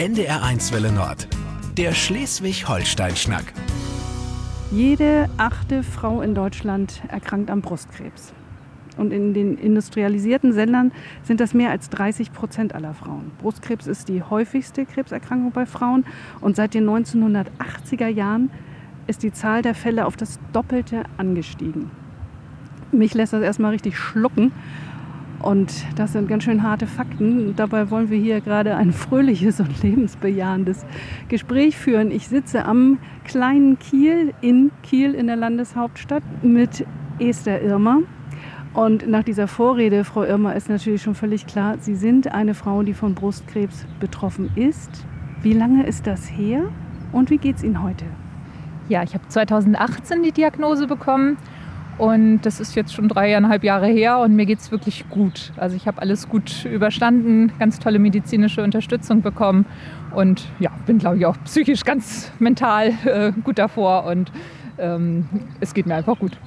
NDR1 Welle Nord. Der Schleswig-Holstein-Schnack. Jede achte Frau in Deutschland erkrankt am Brustkrebs. Und in den industrialisierten Ländern sind das mehr als 30 Prozent aller Frauen. Brustkrebs ist die häufigste Krebserkrankung bei Frauen. Und seit den 1980er Jahren ist die Zahl der Fälle auf das Doppelte angestiegen. Mich lässt das erstmal richtig schlucken. Und das sind ganz schön harte Fakten. Dabei wollen wir hier gerade ein fröhliches und lebensbejahendes Gespräch führen. Ich sitze am kleinen Kiel in Kiel in der Landeshauptstadt mit Esther Irmer. Und nach dieser Vorrede, Frau Irmer, ist natürlich schon völlig klar, Sie sind eine Frau, die von Brustkrebs betroffen ist. Wie lange ist das her und wie geht es Ihnen heute? Ja, ich habe 2018 die Diagnose bekommen und das ist jetzt schon dreieinhalb Jahre her und mir geht es wirklich gut. Also ich habe alles gut überstanden, ganz tolle medizinische Unterstützung bekommen und ja, bin glaube ich auch psychisch ganz mental äh, gut davor und ähm, es geht mir einfach gut.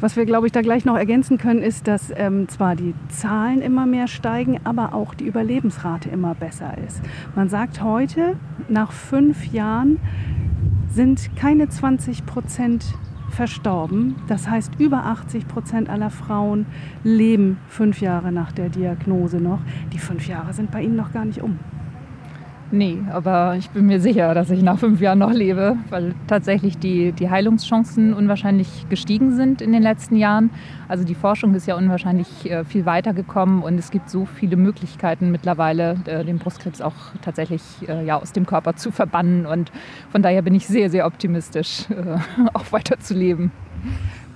Was wir, glaube ich, da gleich noch ergänzen können, ist, dass ähm, zwar die Zahlen immer mehr steigen, aber auch die Überlebensrate immer besser ist. Man sagt heute, nach fünf Jahren sind keine 20 Prozent verstorben. Das heißt, über 80 Prozent aller Frauen leben fünf Jahre nach der Diagnose noch. Die fünf Jahre sind bei Ihnen noch gar nicht um. Nee, aber ich bin mir sicher, dass ich nach fünf Jahren noch lebe, weil tatsächlich die, die Heilungschancen unwahrscheinlich gestiegen sind in den letzten Jahren. Also die Forschung ist ja unwahrscheinlich äh, viel weitergekommen und es gibt so viele Möglichkeiten mittlerweile, äh, den Brustkrebs auch tatsächlich äh, ja, aus dem Körper zu verbannen. Und von daher bin ich sehr, sehr optimistisch, auch weiter zu leben.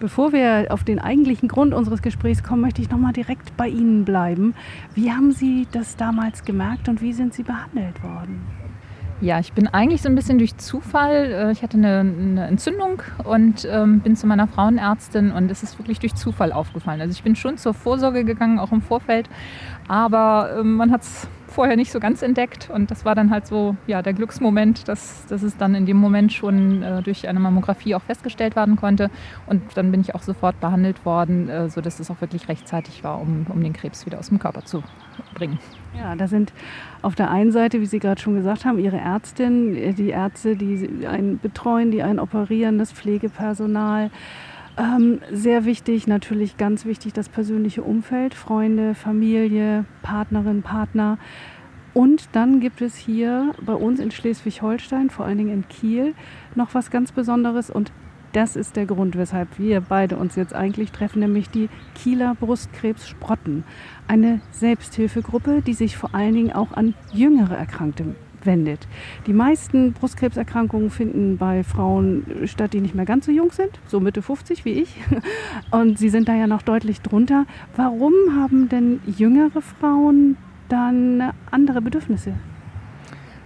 Bevor wir auf den eigentlichen Grund unseres Gesprächs kommen, möchte ich noch mal direkt bei Ihnen bleiben. Wie haben Sie das damals gemerkt und wie sind Sie behandelt worden? Ja, ich bin eigentlich so ein bisschen durch Zufall. Äh, ich hatte eine, eine Entzündung und ähm, bin zu meiner Frauenärztin und es ist wirklich durch Zufall aufgefallen. Also ich bin schon zur Vorsorge gegangen, auch im Vorfeld, aber äh, man hat es vorher nicht so ganz entdeckt. Und das war dann halt so ja, der Glücksmoment, dass, dass es dann in dem Moment schon äh, durch eine Mammographie auch festgestellt werden konnte. Und dann bin ich auch sofort behandelt worden, äh, sodass es auch wirklich rechtzeitig war, um, um den Krebs wieder aus dem Körper zu bringen. Ja, da sind auf der einen Seite, wie Sie gerade schon gesagt haben, Ihre Ärztin, äh, die Ärzte, die einen betreuen, die einen operieren, das Pflegepersonal. Ähm, sehr wichtig, natürlich ganz wichtig, das persönliche Umfeld, Freunde, Familie, Partnerin, Partner. Und dann gibt es hier bei uns in Schleswig-Holstein, vor allen Dingen in Kiel, noch was ganz Besonderes. Und das ist der Grund, weshalb wir beide uns jetzt eigentlich treffen, nämlich die Kieler Brustkrebs-Sprotten. Eine Selbsthilfegruppe, die sich vor allen Dingen auch an jüngere Erkrankte wendet. Die meisten Brustkrebserkrankungen finden bei Frauen statt, die nicht mehr ganz so jung sind, so Mitte 50 wie ich. Und sie sind da ja noch deutlich drunter. Warum haben denn jüngere Frauen dann andere Bedürfnisse?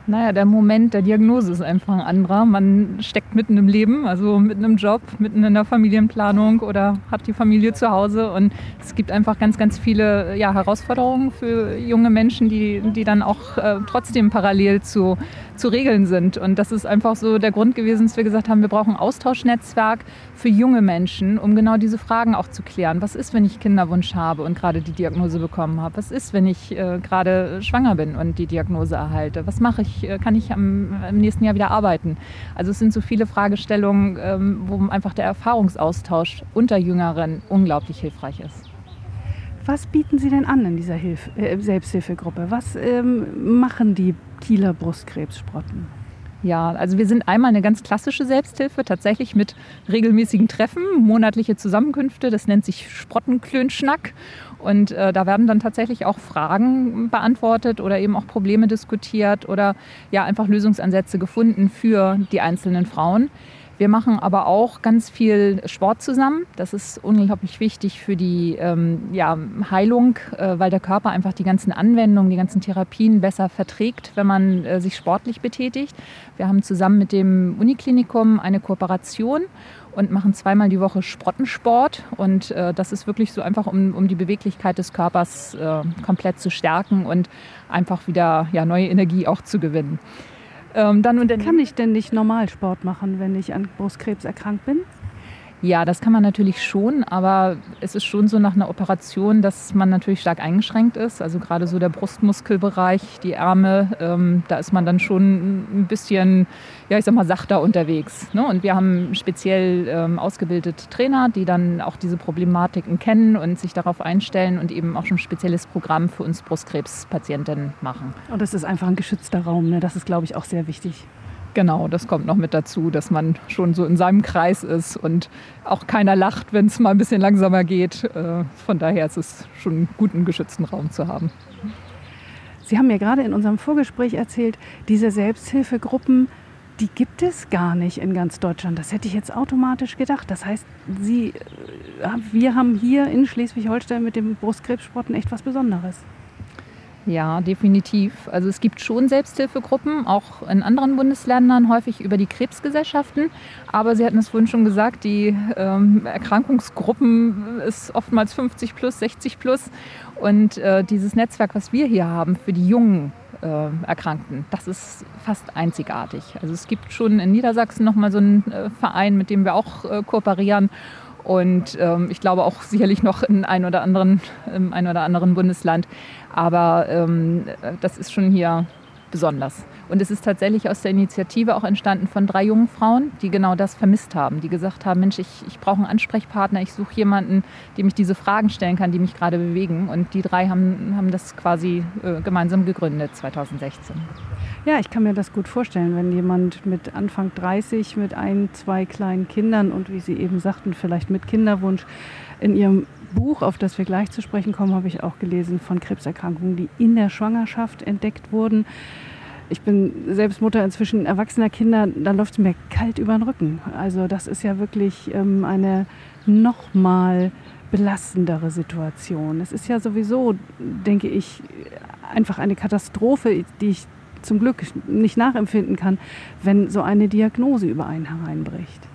Naja, der Moment der Diagnose ist einfach ein anderer. Man steckt mitten im Leben, also mitten im Job, mitten in der Familienplanung oder hat die Familie zu Hause. Und es gibt einfach ganz, ganz viele ja, Herausforderungen für junge Menschen, die, die dann auch äh, trotzdem parallel zu, zu regeln sind. Und das ist einfach so der Grund gewesen, dass wir gesagt haben, wir brauchen ein Austauschnetzwerk für junge Menschen, um genau diese Fragen auch zu klären. Was ist, wenn ich Kinderwunsch habe und gerade die Diagnose bekommen habe? Was ist, wenn ich äh, gerade schwanger bin und die Diagnose erhalte? Was mache ich? Äh, kann ich am, im nächsten Jahr wieder arbeiten? Also es sind so viele Fragestellungen, ähm, wo einfach der Erfahrungsaustausch unter Jüngeren unglaublich hilfreich ist. Was bieten Sie denn an in dieser Hilf äh, Selbsthilfegruppe? Was ähm, machen die Kieler Brustkrebssprotten? Ja, also wir sind einmal eine ganz klassische Selbsthilfe, tatsächlich mit regelmäßigen Treffen, monatliche Zusammenkünfte. Das nennt sich Sprottenklönschnack. Und äh, da werden dann tatsächlich auch Fragen beantwortet oder eben auch Probleme diskutiert oder ja einfach Lösungsansätze gefunden für die einzelnen Frauen. Wir machen aber auch ganz viel Sport zusammen. Das ist unglaublich wichtig für die ähm, ja, Heilung, äh, weil der Körper einfach die ganzen Anwendungen, die ganzen Therapien besser verträgt, wenn man äh, sich sportlich betätigt. Wir haben zusammen mit dem Uniklinikum eine Kooperation und machen zweimal die Woche Sprottensport. Und äh, das ist wirklich so einfach, um, um die Beweglichkeit des Körpers äh, komplett zu stärken und einfach wieder ja, neue Energie auch zu gewinnen. Ähm, dann und dann Kann ich denn nicht normal Sport machen, wenn ich an Brustkrebs erkrankt bin? Ja, das kann man natürlich schon, aber es ist schon so nach einer Operation, dass man natürlich stark eingeschränkt ist. Also gerade so der Brustmuskelbereich, die Ärmel, ähm, da ist man dann schon ein bisschen, ja, ich sag mal, sachter unterwegs. Ne? Und wir haben speziell ähm, ausgebildete Trainer, die dann auch diese Problematiken kennen und sich darauf einstellen und eben auch schon ein spezielles Programm für uns Brustkrebspatientinnen machen. Und das ist einfach ein geschützter Raum, ne? das ist, glaube ich, auch sehr wichtig. Genau, das kommt noch mit dazu, dass man schon so in seinem Kreis ist und auch keiner lacht, wenn es mal ein bisschen langsamer geht. Äh, von daher ist es schon einen guten geschützten Raum zu haben. Sie haben mir gerade in unserem Vorgespräch erzählt, diese Selbsthilfegruppen, die gibt es gar nicht in ganz Deutschland. Das hätte ich jetzt automatisch gedacht. Das heißt, Sie, äh, wir haben hier in Schleswig-Holstein mit dem Brustkrebssporten echt was Besonderes. Ja, definitiv. Also es gibt schon Selbsthilfegruppen, auch in anderen Bundesländern, häufig über die Krebsgesellschaften. Aber Sie hatten es vorhin schon gesagt, die ähm, Erkrankungsgruppen ist oftmals 50 plus, 60 plus. Und äh, dieses Netzwerk, was wir hier haben für die jungen äh, Erkrankten, das ist fast einzigartig. Also es gibt schon in Niedersachsen nochmal so einen äh, Verein, mit dem wir auch äh, kooperieren. Und ähm, ich glaube auch sicherlich noch in ein oder anderen, im ein oder anderen Bundesland. Aber ähm, das ist schon hier besonders. Und es ist tatsächlich aus der Initiative auch entstanden von drei jungen Frauen, die genau das vermisst haben, die gesagt haben, Mensch, ich, ich brauche einen Ansprechpartner, ich suche jemanden, dem ich diese Fragen stellen kann, die mich gerade bewegen. Und die drei haben, haben das quasi äh, gemeinsam gegründet 2016. Ja, ich kann mir das gut vorstellen, wenn jemand mit Anfang 30, mit ein, zwei kleinen Kindern und wie Sie eben sagten, vielleicht mit Kinderwunsch in Ihrem Buch, auf das wir gleich zu sprechen kommen, habe ich auch gelesen von Krebserkrankungen, die in der Schwangerschaft entdeckt wurden. Ich bin selbst Mutter inzwischen erwachsener Kinder, da läuft es mir kalt über den Rücken. Also das ist ja wirklich ähm, eine nochmal belastendere Situation. Es ist ja sowieso, denke ich, einfach eine Katastrophe, die ich zum Glück nicht nachempfinden kann, wenn so eine Diagnose über einen hereinbricht.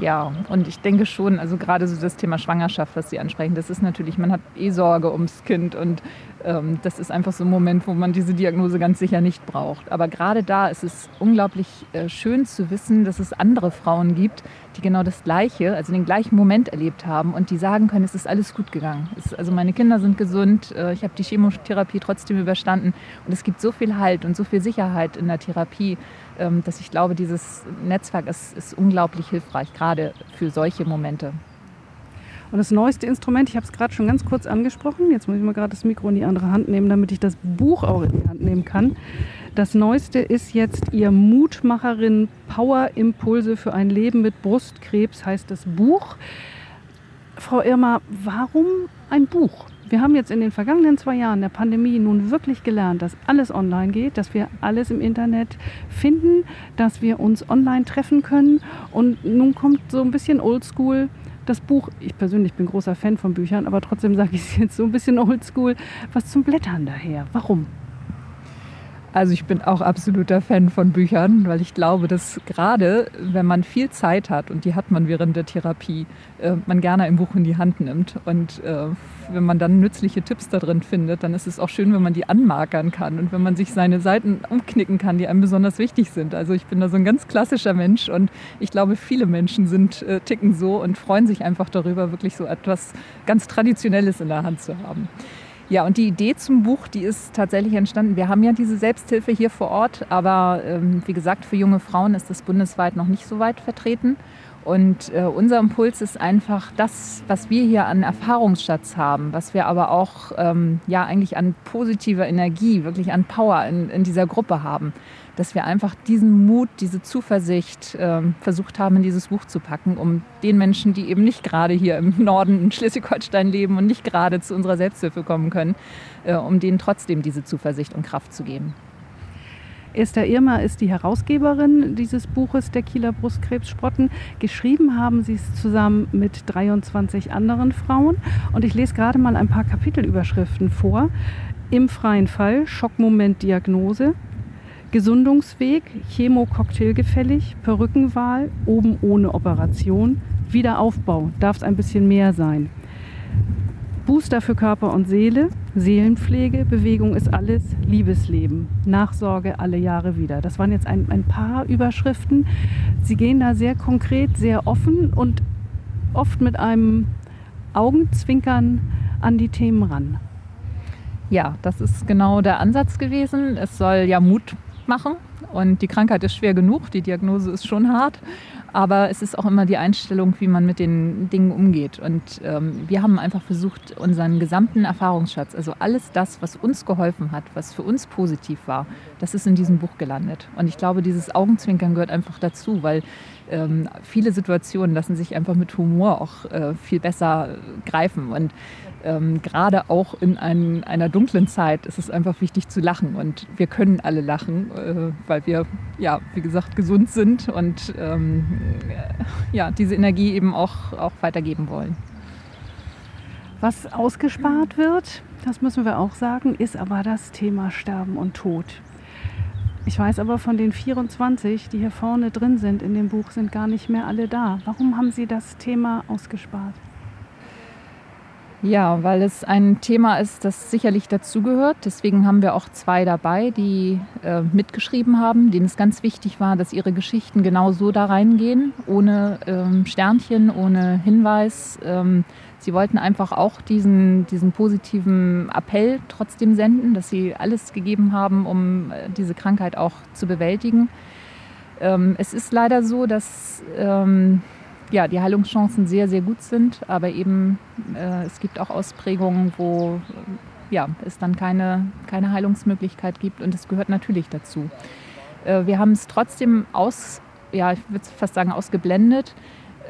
Ja, und ich denke schon, also gerade so das Thema Schwangerschaft, was Sie ansprechen, das ist natürlich, man hat eh Sorge ums Kind und ähm, das ist einfach so ein Moment, wo man diese Diagnose ganz sicher nicht braucht. Aber gerade da ist es unglaublich äh, schön zu wissen, dass es andere Frauen gibt, die genau das Gleiche, also den gleichen Moment erlebt haben und die sagen können, es ist alles gut gegangen. Es, also meine Kinder sind gesund, äh, ich habe die Chemotherapie trotzdem überstanden und es gibt so viel Halt und so viel Sicherheit in der Therapie, dass ich glaube, dieses Netzwerk ist, ist unglaublich hilfreich, gerade für solche Momente. Und das neueste Instrument, ich habe es gerade schon ganz kurz angesprochen, jetzt muss ich mal gerade das Mikro in die andere Hand nehmen, damit ich das Buch auch in die Hand nehmen kann. Das neueste ist jetzt Ihr Mutmacherin Power Impulse für ein Leben mit Brustkrebs, heißt das Buch. Frau Irma, warum ein Buch? Wir haben jetzt in den vergangenen zwei Jahren der Pandemie nun wirklich gelernt, dass alles online geht, dass wir alles im Internet finden, dass wir uns online treffen können. Und nun kommt so ein bisschen Oldschool das Buch, ich persönlich bin großer Fan von Büchern, aber trotzdem sage ich es jetzt so ein bisschen oldschool, was zum Blättern daher. Warum? Also ich bin auch absoluter Fan von Büchern, weil ich glaube, dass gerade wenn man viel Zeit hat und die hat man während der Therapie, äh, man gerne ein Buch in die Hand nimmt. Und äh, wenn man dann nützliche Tipps da drin findet, dann ist es auch schön, wenn man die anmarkern kann und wenn man sich seine Seiten umknicken kann, die einem besonders wichtig sind. Also ich bin da so ein ganz klassischer Mensch und ich glaube, viele Menschen sind äh, ticken so und freuen sich einfach darüber, wirklich so etwas ganz Traditionelles in der Hand zu haben. Ja, und die Idee zum Buch, die ist tatsächlich entstanden. Wir haben ja diese Selbsthilfe hier vor Ort, aber ähm, wie gesagt, für junge Frauen ist das bundesweit noch nicht so weit vertreten. Und äh, unser Impuls ist einfach das, was wir hier an Erfahrungsschatz haben, was wir aber auch ähm, ja eigentlich an positiver Energie, wirklich an Power in, in dieser Gruppe haben dass wir einfach diesen Mut, diese Zuversicht äh, versucht haben, in dieses Buch zu packen, um den Menschen, die eben nicht gerade hier im Norden in Schleswig-Holstein leben und nicht gerade zu unserer Selbsthilfe kommen können, äh, um denen trotzdem diese Zuversicht und Kraft zu geben. Esther Irma ist die Herausgeberin dieses Buches Der Kieler Brustkrebssprotten. Geschrieben haben sie es zusammen mit 23 anderen Frauen. Und ich lese gerade mal ein paar Kapitelüberschriften vor. Im freien Fall, Schockmoment Diagnose, Gesundungsweg, Chemo-Cocktail gefällig, Perückenwahl, oben ohne Operation, Wiederaufbau, darf es ein bisschen mehr sein. Booster für Körper und Seele, Seelenpflege, Bewegung ist alles, Liebesleben, Nachsorge alle Jahre wieder. Das waren jetzt ein, ein paar Überschriften. Sie gehen da sehr konkret, sehr offen und oft mit einem Augenzwinkern an die Themen ran. Ja, das ist genau der Ansatz gewesen. Es soll ja Mut machen und die Krankheit ist schwer genug, die Diagnose ist schon hart. Aber es ist auch immer die Einstellung, wie man mit den Dingen umgeht. Und ähm, wir haben einfach versucht, unseren gesamten Erfahrungsschatz, also alles das, was uns geholfen hat, was für uns positiv war, das ist in diesem Buch gelandet. Und ich glaube, dieses Augenzwinkern gehört einfach dazu, weil ähm, viele Situationen lassen sich einfach mit Humor auch äh, viel besser greifen. Und ähm, gerade auch in ein, einer dunklen Zeit ist es einfach wichtig zu lachen. Und wir können alle lachen, äh, weil wir, ja, wie gesagt, gesund sind und ähm, äh, ja, diese Energie eben auch, auch weitergeben wollen. Was ausgespart wird, das müssen wir auch sagen, ist aber das Thema Sterben und Tod. Ich weiß aber von den 24, die hier vorne drin sind in dem Buch, sind gar nicht mehr alle da. Warum haben Sie das Thema ausgespart? Ja, weil es ein Thema ist, das sicherlich dazugehört. Deswegen haben wir auch zwei dabei, die äh, mitgeschrieben haben, denen es ganz wichtig war, dass ihre Geschichten genau so da reingehen, ohne ähm, Sternchen, ohne Hinweis. Ähm, sie wollten einfach auch diesen, diesen positiven Appell trotzdem senden, dass sie alles gegeben haben, um äh, diese Krankheit auch zu bewältigen. Ähm, es ist leider so, dass ähm, ja, die Heilungschancen sehr, sehr gut sind, aber eben äh, es gibt auch Ausprägungen, wo äh, ja, es dann keine, keine Heilungsmöglichkeit gibt und es gehört natürlich dazu. Äh, wir haben es trotzdem aus, ja, ich würde fast sagen, ausgeblendet,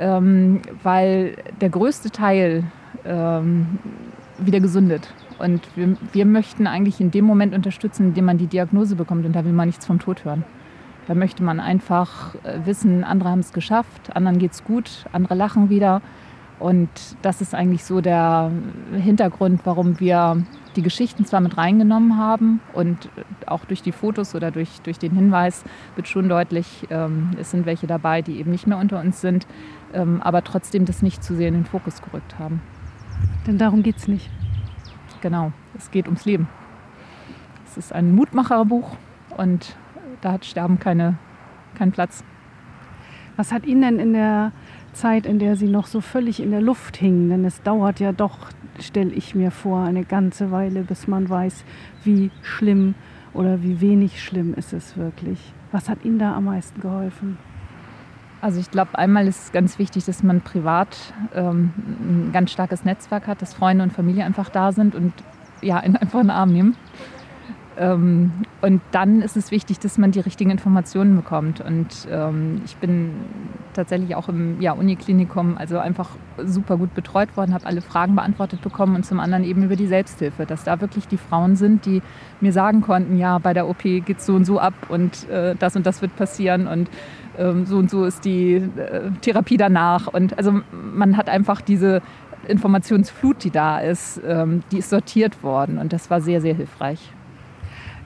ähm, weil der größte Teil ähm, wieder gesundet. Und wir, wir möchten eigentlich in dem Moment unterstützen, in dem man die Diagnose bekommt und da will man nichts vom Tod hören. Da möchte man einfach äh, wissen, andere haben es geschafft, anderen geht es gut, andere lachen wieder. Und das ist eigentlich so der Hintergrund, warum wir die Geschichten zwar mit reingenommen haben und auch durch die Fotos oder durch, durch den Hinweis wird schon deutlich, ähm, es sind welche dabei, die eben nicht mehr unter uns sind, ähm, aber trotzdem das nicht zu sehr in den Fokus gerückt haben. Denn darum geht es nicht. Genau, es geht ums Leben. Es ist ein Mutmacherbuch und da hat Sterben keine, keinen Platz. Was hat Ihnen denn in der Zeit, in der Sie noch so völlig in der Luft hingen, denn es dauert ja doch, stelle ich mir vor, eine ganze Weile, bis man weiß, wie schlimm oder wie wenig schlimm ist es wirklich. Was hat Ihnen da am meisten geholfen? Also ich glaube, einmal ist es ganz wichtig, dass man privat ähm, ein ganz starkes Netzwerk hat, dass Freunde und Familie einfach da sind und ja, in einfach einen Arm nehmen. Ähm, und dann ist es wichtig, dass man die richtigen Informationen bekommt. Und ähm, ich bin tatsächlich auch im ja, Uniklinikum also einfach super gut betreut worden, habe alle Fragen beantwortet bekommen und zum anderen eben über die Selbsthilfe, dass da wirklich die Frauen sind, die mir sagen konnten, ja, bei der OP geht es so und so ab und äh, das und das wird passieren und ähm, so und so ist die äh, Therapie danach. Und also man hat einfach diese Informationsflut, die da ist, ähm, die ist sortiert worden und das war sehr, sehr hilfreich.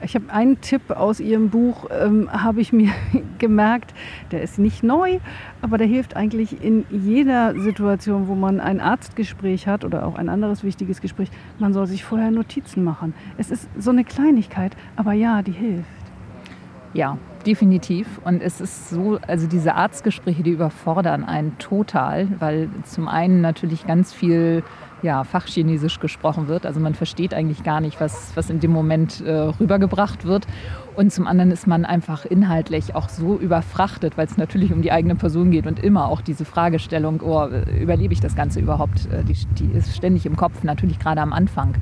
Ich habe einen Tipp aus Ihrem Buch, ähm, habe ich mir gemerkt, der ist nicht neu, aber der hilft eigentlich in jeder Situation, wo man ein Arztgespräch hat oder auch ein anderes wichtiges Gespräch. Man soll sich vorher Notizen machen. Es ist so eine Kleinigkeit, aber ja, die hilft. Ja, definitiv. Und es ist so, also diese Arztgespräche, die überfordern einen total, weil zum einen natürlich ganz viel ja, Fachchinesisch gesprochen wird. Also man versteht eigentlich gar nicht, was, was in dem Moment äh, rübergebracht wird. Und zum anderen ist man einfach inhaltlich auch so überfrachtet, weil es natürlich um die eigene Person geht und immer auch diese Fragestellung, oh, überlebe ich das Ganze überhaupt, äh, die, die ist ständig im Kopf, natürlich gerade am Anfang.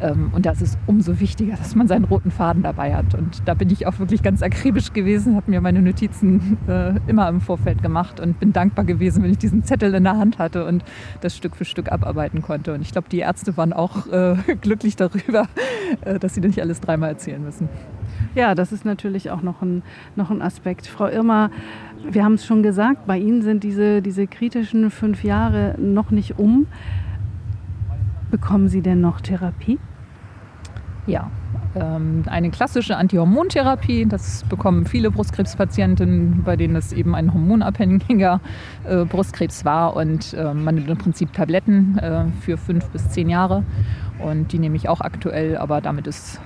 Ähm, und das ist umso wichtiger, dass man seinen roten Faden dabei hat. Und da bin ich auch wirklich ganz akribisch gewesen, habe mir meine Notizen äh, immer im Vorfeld gemacht und bin dankbar gewesen, wenn ich diesen Zettel in der Hand hatte und das Stück für Stück abarbeiten konnte. Und ich glaube, die Ärzte waren auch äh, glücklich darüber, äh, dass sie nicht alles dreimal erzählen müssen. Ja, das ist natürlich auch noch ein, noch ein Aspekt. Frau Irma, wir haben es schon gesagt, bei Ihnen sind diese, diese kritischen fünf Jahre noch nicht um. Bekommen Sie denn noch Therapie? Ja, ähm, eine klassische Antihormontherapie. Das bekommen viele Brustkrebspatienten, bei denen es eben ein hormonabhängiger äh, Brustkrebs war. Und äh, man nimmt im Prinzip Tabletten äh, für fünf bis zehn Jahre. Und die nehme ich auch aktuell, aber damit ist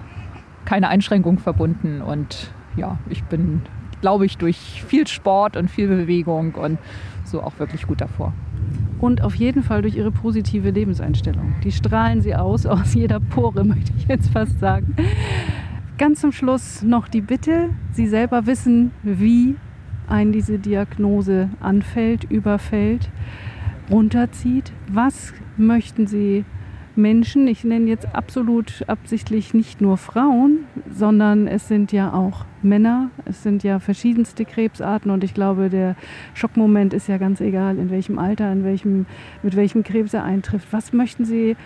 keine Einschränkung verbunden. Und ja, ich bin, glaube ich, durch viel Sport und viel Bewegung und so auch wirklich gut davor. Und auf jeden Fall durch ihre positive Lebenseinstellung. Die strahlen sie aus, aus jeder Pore, möchte ich jetzt fast sagen. Ganz zum Schluss noch die Bitte, Sie selber wissen, wie ein diese Diagnose anfällt, überfällt, runterzieht. Was möchten Sie Menschen, ich nenne jetzt absolut absichtlich nicht nur Frauen, sondern es sind ja auch Männer, es sind ja verschiedenste Krebsarten und ich glaube, der Schockmoment ist ja ganz egal, in welchem Alter, in welchem, mit welchem Krebs er eintrifft. Was möchten Sie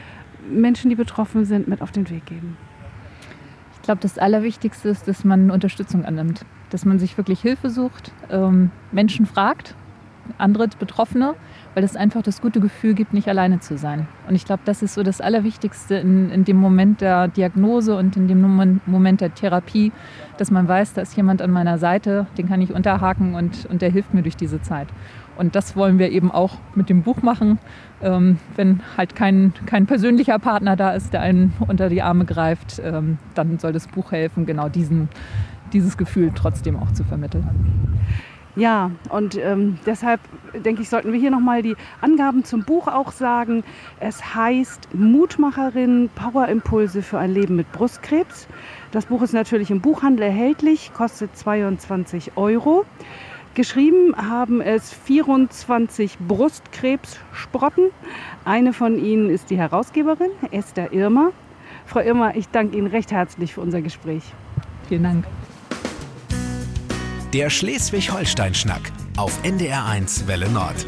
Menschen, die betroffen sind, mit auf den Weg geben? Ich glaube, das Allerwichtigste ist, dass man Unterstützung annimmt, dass man sich wirklich Hilfe sucht, ähm, Menschen fragt, andere Betroffene weil es einfach das gute Gefühl gibt, nicht alleine zu sein. Und ich glaube, das ist so das Allerwichtigste in, in dem Moment der Diagnose und in dem Moment der Therapie, dass man weiß, da ist jemand an meiner Seite, den kann ich unterhaken und, und der hilft mir durch diese Zeit. Und das wollen wir eben auch mit dem Buch machen. Ähm, wenn halt kein, kein persönlicher Partner da ist, der einen unter die Arme greift, ähm, dann soll das Buch helfen, genau diesen, dieses Gefühl trotzdem auch zu vermitteln. Ja, und ähm, deshalb denke ich, sollten wir hier nochmal die Angaben zum Buch auch sagen. Es heißt Mutmacherin Powerimpulse für ein Leben mit Brustkrebs. Das Buch ist natürlich im Buchhandel erhältlich, kostet 22 Euro. Geschrieben haben es 24 Brustkrebssprotten. Eine von ihnen ist die Herausgeberin, Esther Irmer. Frau Irmer, ich danke Ihnen recht herzlich für unser Gespräch. Vielen Dank. Der Schleswig-Holstein-Schnack auf NDR1 Welle Nord.